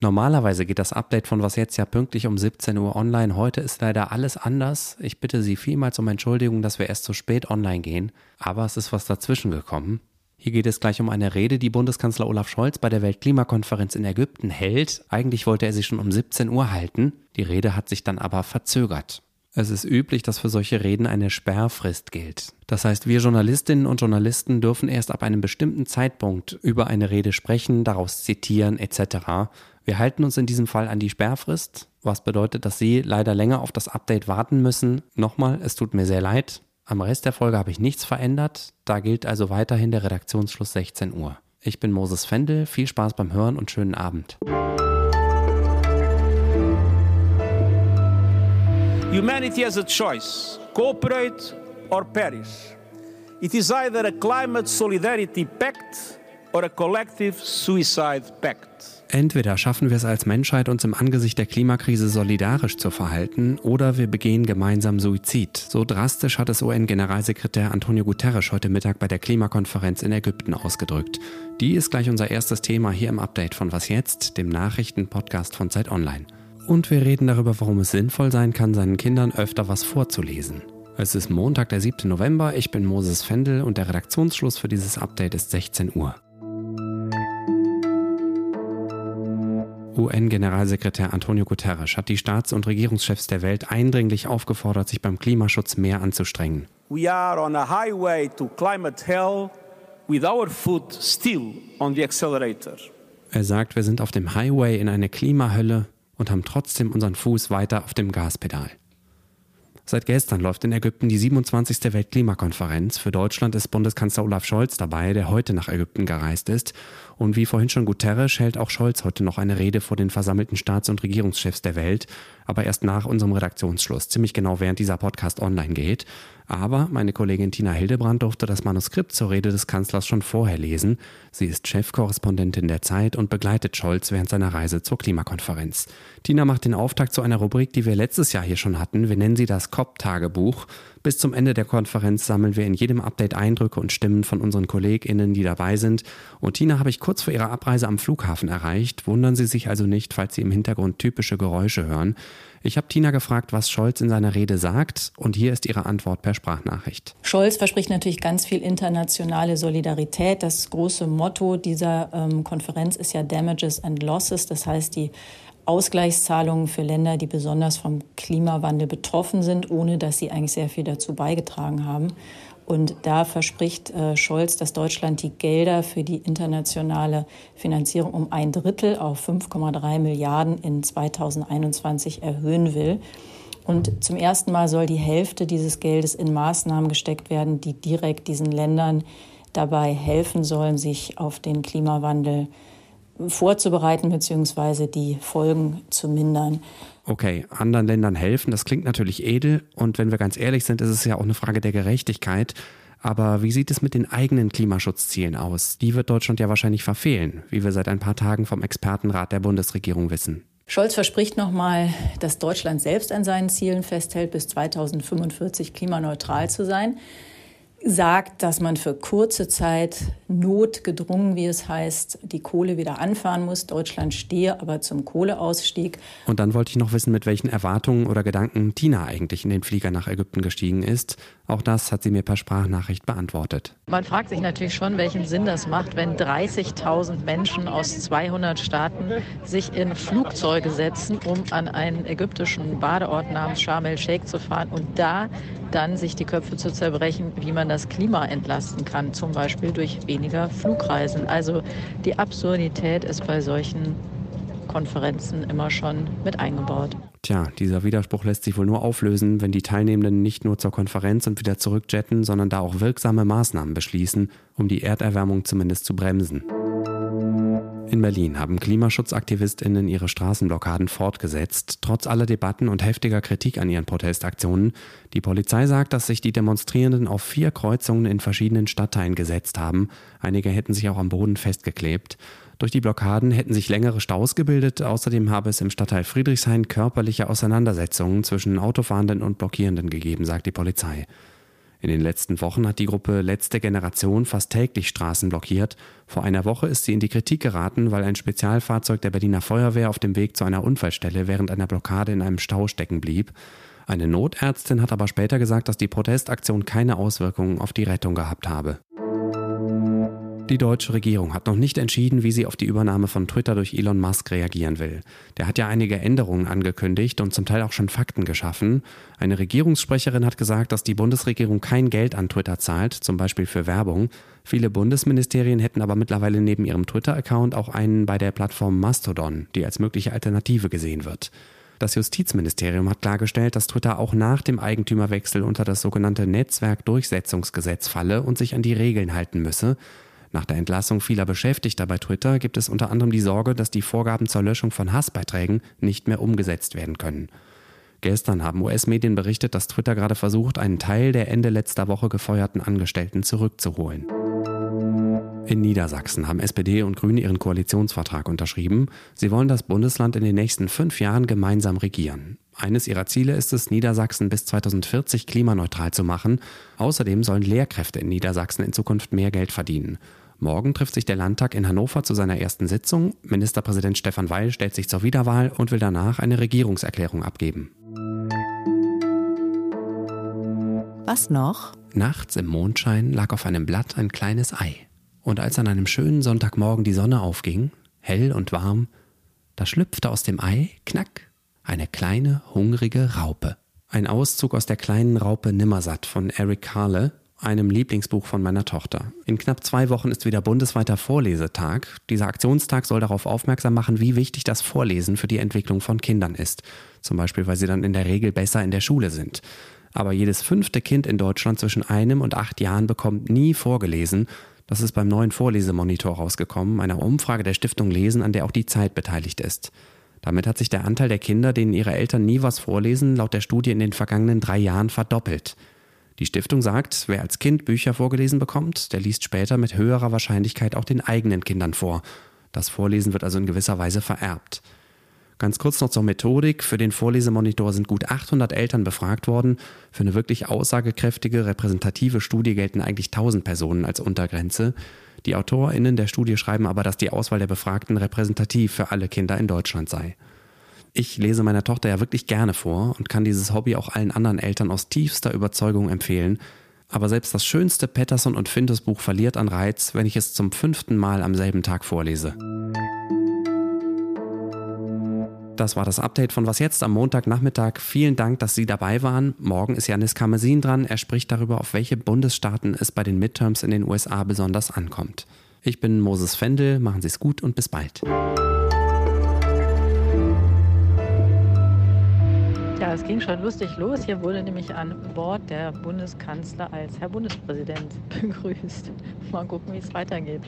Normalerweise geht das Update von Was jetzt ja pünktlich um 17 Uhr online. Heute ist leider alles anders. Ich bitte Sie vielmals um Entschuldigung, dass wir erst so spät online gehen. Aber es ist was dazwischen gekommen. Hier geht es gleich um eine Rede, die Bundeskanzler Olaf Scholz bei der Weltklimakonferenz in Ägypten hält. Eigentlich wollte er sie schon um 17 Uhr halten. Die Rede hat sich dann aber verzögert. Es ist üblich, dass für solche Reden eine Sperrfrist gilt. Das heißt, wir Journalistinnen und Journalisten dürfen erst ab einem bestimmten Zeitpunkt über eine Rede sprechen, daraus zitieren etc. Wir halten uns in diesem Fall an die Sperrfrist, was bedeutet, dass Sie leider länger auf das Update warten müssen. Nochmal, es tut mir sehr leid. Am Rest der Folge habe ich nichts verändert. Da gilt also weiterhin der Redaktionsschluss 16 Uhr. Ich bin Moses Fendel, viel Spaß beim Hören und schönen Abend. Humanity has a choice cooperate or perish. It is either a climate solidarity pact or a collective suicide pact. Entweder schaffen wir es als Menschheit, uns im Angesicht der Klimakrise solidarisch zu verhalten, oder wir begehen gemeinsam Suizid. So drastisch hat es UN-Generalsekretär Antonio Guterres heute Mittag bei der Klimakonferenz in Ägypten ausgedrückt. Die ist gleich unser erstes Thema hier im Update von Was jetzt, dem Nachrichtenpodcast von Zeit Online. Und wir reden darüber, warum es sinnvoll sein kann, seinen Kindern öfter was vorzulesen. Es ist Montag, der 7. November. Ich bin Moses Fendel und der Redaktionsschluss für dieses Update ist 16 Uhr. UN-Generalsekretär Antonio Guterres hat die Staats- und Regierungschefs der Welt eindringlich aufgefordert, sich beim Klimaschutz mehr anzustrengen. We are on a highway to climate hell with our foot still on the accelerator. Er sagt, wir sind auf dem Highway in eine Klimahölle und haben trotzdem unseren Fuß weiter auf dem Gaspedal. Seit gestern läuft in Ägypten die 27. Weltklimakonferenz. Für Deutschland ist Bundeskanzler Olaf Scholz dabei, der heute nach Ägypten gereist ist. Und wie vorhin schon Guterres hält auch Scholz heute noch eine Rede vor den versammelten Staats- und Regierungschefs der Welt, aber erst nach unserem Redaktionsschluss, ziemlich genau während dieser Podcast online geht. Aber meine Kollegin Tina Hildebrand durfte das Manuskript zur Rede des Kanzlers schon vorher lesen. Sie ist Chefkorrespondentin der Zeit und begleitet Scholz während seiner Reise zur Klimakonferenz. Tina macht den Auftakt zu einer Rubrik, die wir letztes Jahr hier schon hatten. Wir nennen sie das COP-Tagebuch. Bis zum Ende der Konferenz sammeln wir in jedem Update Eindrücke und Stimmen von unseren KollegInnen, die dabei sind. Und Tina habe ich kurz vor ihrer Abreise am Flughafen erreicht. Wundern Sie sich also nicht, falls Sie im Hintergrund typische Geräusche hören. Ich habe Tina gefragt, was Scholz in seiner Rede sagt, und hier ist ihre Antwort per Sprachnachricht. Scholz verspricht natürlich ganz viel internationale Solidarität. Das große Motto dieser ähm, Konferenz ist ja Damages and Losses, das heißt die Ausgleichszahlungen für Länder, die besonders vom Klimawandel betroffen sind, ohne dass sie eigentlich sehr viel dazu beigetragen haben. Und da verspricht äh, Scholz, dass Deutschland die Gelder für die internationale Finanzierung um ein Drittel auf 5,3 Milliarden in 2021 erhöhen will. Und zum ersten Mal soll die Hälfte dieses Geldes in Maßnahmen gesteckt werden, die direkt diesen Ländern dabei helfen sollen, sich auf den Klimawandel vorzubereiten bzw. die Folgen zu mindern. Okay, anderen Ländern helfen, das klingt natürlich edel und wenn wir ganz ehrlich sind, ist es ja auch eine Frage der Gerechtigkeit. Aber wie sieht es mit den eigenen Klimaschutzzielen aus? Die wird Deutschland ja wahrscheinlich verfehlen, wie wir seit ein paar Tagen vom Expertenrat der Bundesregierung wissen. Scholz verspricht nochmal, dass Deutschland selbst an seinen Zielen festhält, bis 2045 klimaneutral zu sein sagt, dass man für kurze Zeit notgedrungen, wie es heißt, die Kohle wieder anfahren muss. Deutschland stehe aber zum Kohleausstieg. Und dann wollte ich noch wissen, mit welchen Erwartungen oder Gedanken Tina eigentlich in den Flieger nach Ägypten gestiegen ist. Auch das hat sie mir per Sprachnachricht beantwortet. Man fragt sich natürlich schon, welchen Sinn das macht, wenn 30.000 Menschen aus 200 Staaten sich in Flugzeuge setzen, um an einen ägyptischen Badeort namens Sharm el-Sheikh zu fahren und da dann sich die Köpfe zu zerbrechen, wie man das Klima entlasten kann, zum Beispiel durch weniger Flugreisen. Also die Absurdität ist bei solchen Konferenzen immer schon mit eingebaut. Tja, dieser Widerspruch lässt sich wohl nur auflösen, wenn die Teilnehmenden nicht nur zur Konferenz und wieder zurückjetten, sondern da auch wirksame Maßnahmen beschließen, um die Erderwärmung zumindest zu bremsen. In Berlin haben KlimaschutzaktivistInnen ihre Straßenblockaden fortgesetzt, trotz aller Debatten und heftiger Kritik an ihren Protestaktionen. Die Polizei sagt, dass sich die Demonstrierenden auf vier Kreuzungen in verschiedenen Stadtteilen gesetzt haben. Einige hätten sich auch am Boden festgeklebt. Durch die Blockaden hätten sich längere Staus gebildet. Außerdem habe es im Stadtteil Friedrichshain körperliche Auseinandersetzungen zwischen Autofahrenden und Blockierenden gegeben, sagt die Polizei. In den letzten Wochen hat die Gruppe Letzte Generation fast täglich Straßen blockiert. Vor einer Woche ist sie in die Kritik geraten, weil ein Spezialfahrzeug der Berliner Feuerwehr auf dem Weg zu einer Unfallstelle während einer Blockade in einem Stau stecken blieb. Eine Notärztin hat aber später gesagt, dass die Protestaktion keine Auswirkungen auf die Rettung gehabt habe. Die deutsche Regierung hat noch nicht entschieden, wie sie auf die Übernahme von Twitter durch Elon Musk reagieren will. Der hat ja einige Änderungen angekündigt und zum Teil auch schon Fakten geschaffen. Eine Regierungssprecherin hat gesagt, dass die Bundesregierung kein Geld an Twitter zahlt, zum Beispiel für Werbung. Viele Bundesministerien hätten aber mittlerweile neben ihrem Twitter-Account auch einen bei der Plattform Mastodon, die als mögliche Alternative gesehen wird. Das Justizministerium hat klargestellt, dass Twitter auch nach dem Eigentümerwechsel unter das sogenannte Netzwerkdurchsetzungsgesetz falle und sich an die Regeln halten müsse. Nach der Entlassung vieler Beschäftigter bei Twitter gibt es unter anderem die Sorge, dass die Vorgaben zur Löschung von Hassbeiträgen nicht mehr umgesetzt werden können. Gestern haben US-Medien berichtet, dass Twitter gerade versucht, einen Teil der Ende letzter Woche gefeuerten Angestellten zurückzuholen. In Niedersachsen haben SPD und Grüne ihren Koalitionsvertrag unterschrieben. Sie wollen das Bundesland in den nächsten fünf Jahren gemeinsam regieren. Eines ihrer Ziele ist es, Niedersachsen bis 2040 klimaneutral zu machen. Außerdem sollen Lehrkräfte in Niedersachsen in Zukunft mehr Geld verdienen. Morgen trifft sich der Landtag in Hannover zu seiner ersten Sitzung. Ministerpräsident Stefan Weil stellt sich zur Wiederwahl und will danach eine Regierungserklärung abgeben. Was noch? Nachts im Mondschein lag auf einem Blatt ein kleines Ei. Und als an einem schönen Sonntagmorgen die Sonne aufging, hell und warm, da schlüpfte aus dem Ei, knack, eine kleine, hungrige Raupe. Ein Auszug aus der kleinen Raupe Nimmersatt von Eric Carle, einem Lieblingsbuch von meiner Tochter. In knapp zwei Wochen ist wieder bundesweiter Vorlesetag. Dieser Aktionstag soll darauf aufmerksam machen, wie wichtig das Vorlesen für die Entwicklung von Kindern ist. Zum Beispiel, weil sie dann in der Regel besser in der Schule sind. Aber jedes fünfte Kind in Deutschland zwischen einem und acht Jahren bekommt nie vorgelesen. Das ist beim neuen Vorlesemonitor rausgekommen, einer Umfrage der Stiftung Lesen, an der auch die Zeit beteiligt ist. Damit hat sich der Anteil der Kinder, denen ihre Eltern nie was vorlesen, laut der Studie in den vergangenen drei Jahren verdoppelt. Die Stiftung sagt, wer als Kind Bücher vorgelesen bekommt, der liest später mit höherer Wahrscheinlichkeit auch den eigenen Kindern vor. Das Vorlesen wird also in gewisser Weise vererbt. Ganz kurz noch zur Methodik. Für den Vorlesemonitor sind gut 800 Eltern befragt worden. Für eine wirklich aussagekräftige, repräsentative Studie gelten eigentlich 1000 Personen als Untergrenze. Die AutorInnen der Studie schreiben aber, dass die Auswahl der Befragten repräsentativ für alle Kinder in Deutschland sei. Ich lese meiner Tochter ja wirklich gerne vor und kann dieses Hobby auch allen anderen Eltern aus tiefster Überzeugung empfehlen. Aber selbst das schönste Patterson und Findus Buch verliert an Reiz, wenn ich es zum fünften Mal am selben Tag vorlese. Das war das Update von Was jetzt am Montagnachmittag. Vielen Dank, dass Sie dabei waren. Morgen ist Janis Karmesin dran. Er spricht darüber, auf welche Bundesstaaten es bei den Midterms in den USA besonders ankommt. Ich bin Moses Fendel. Machen Sie es gut und bis bald. Es ging schon lustig los. Hier wurde nämlich an Bord der Bundeskanzler als Herr Bundespräsident begrüßt. Mal gucken, wie es weitergeht.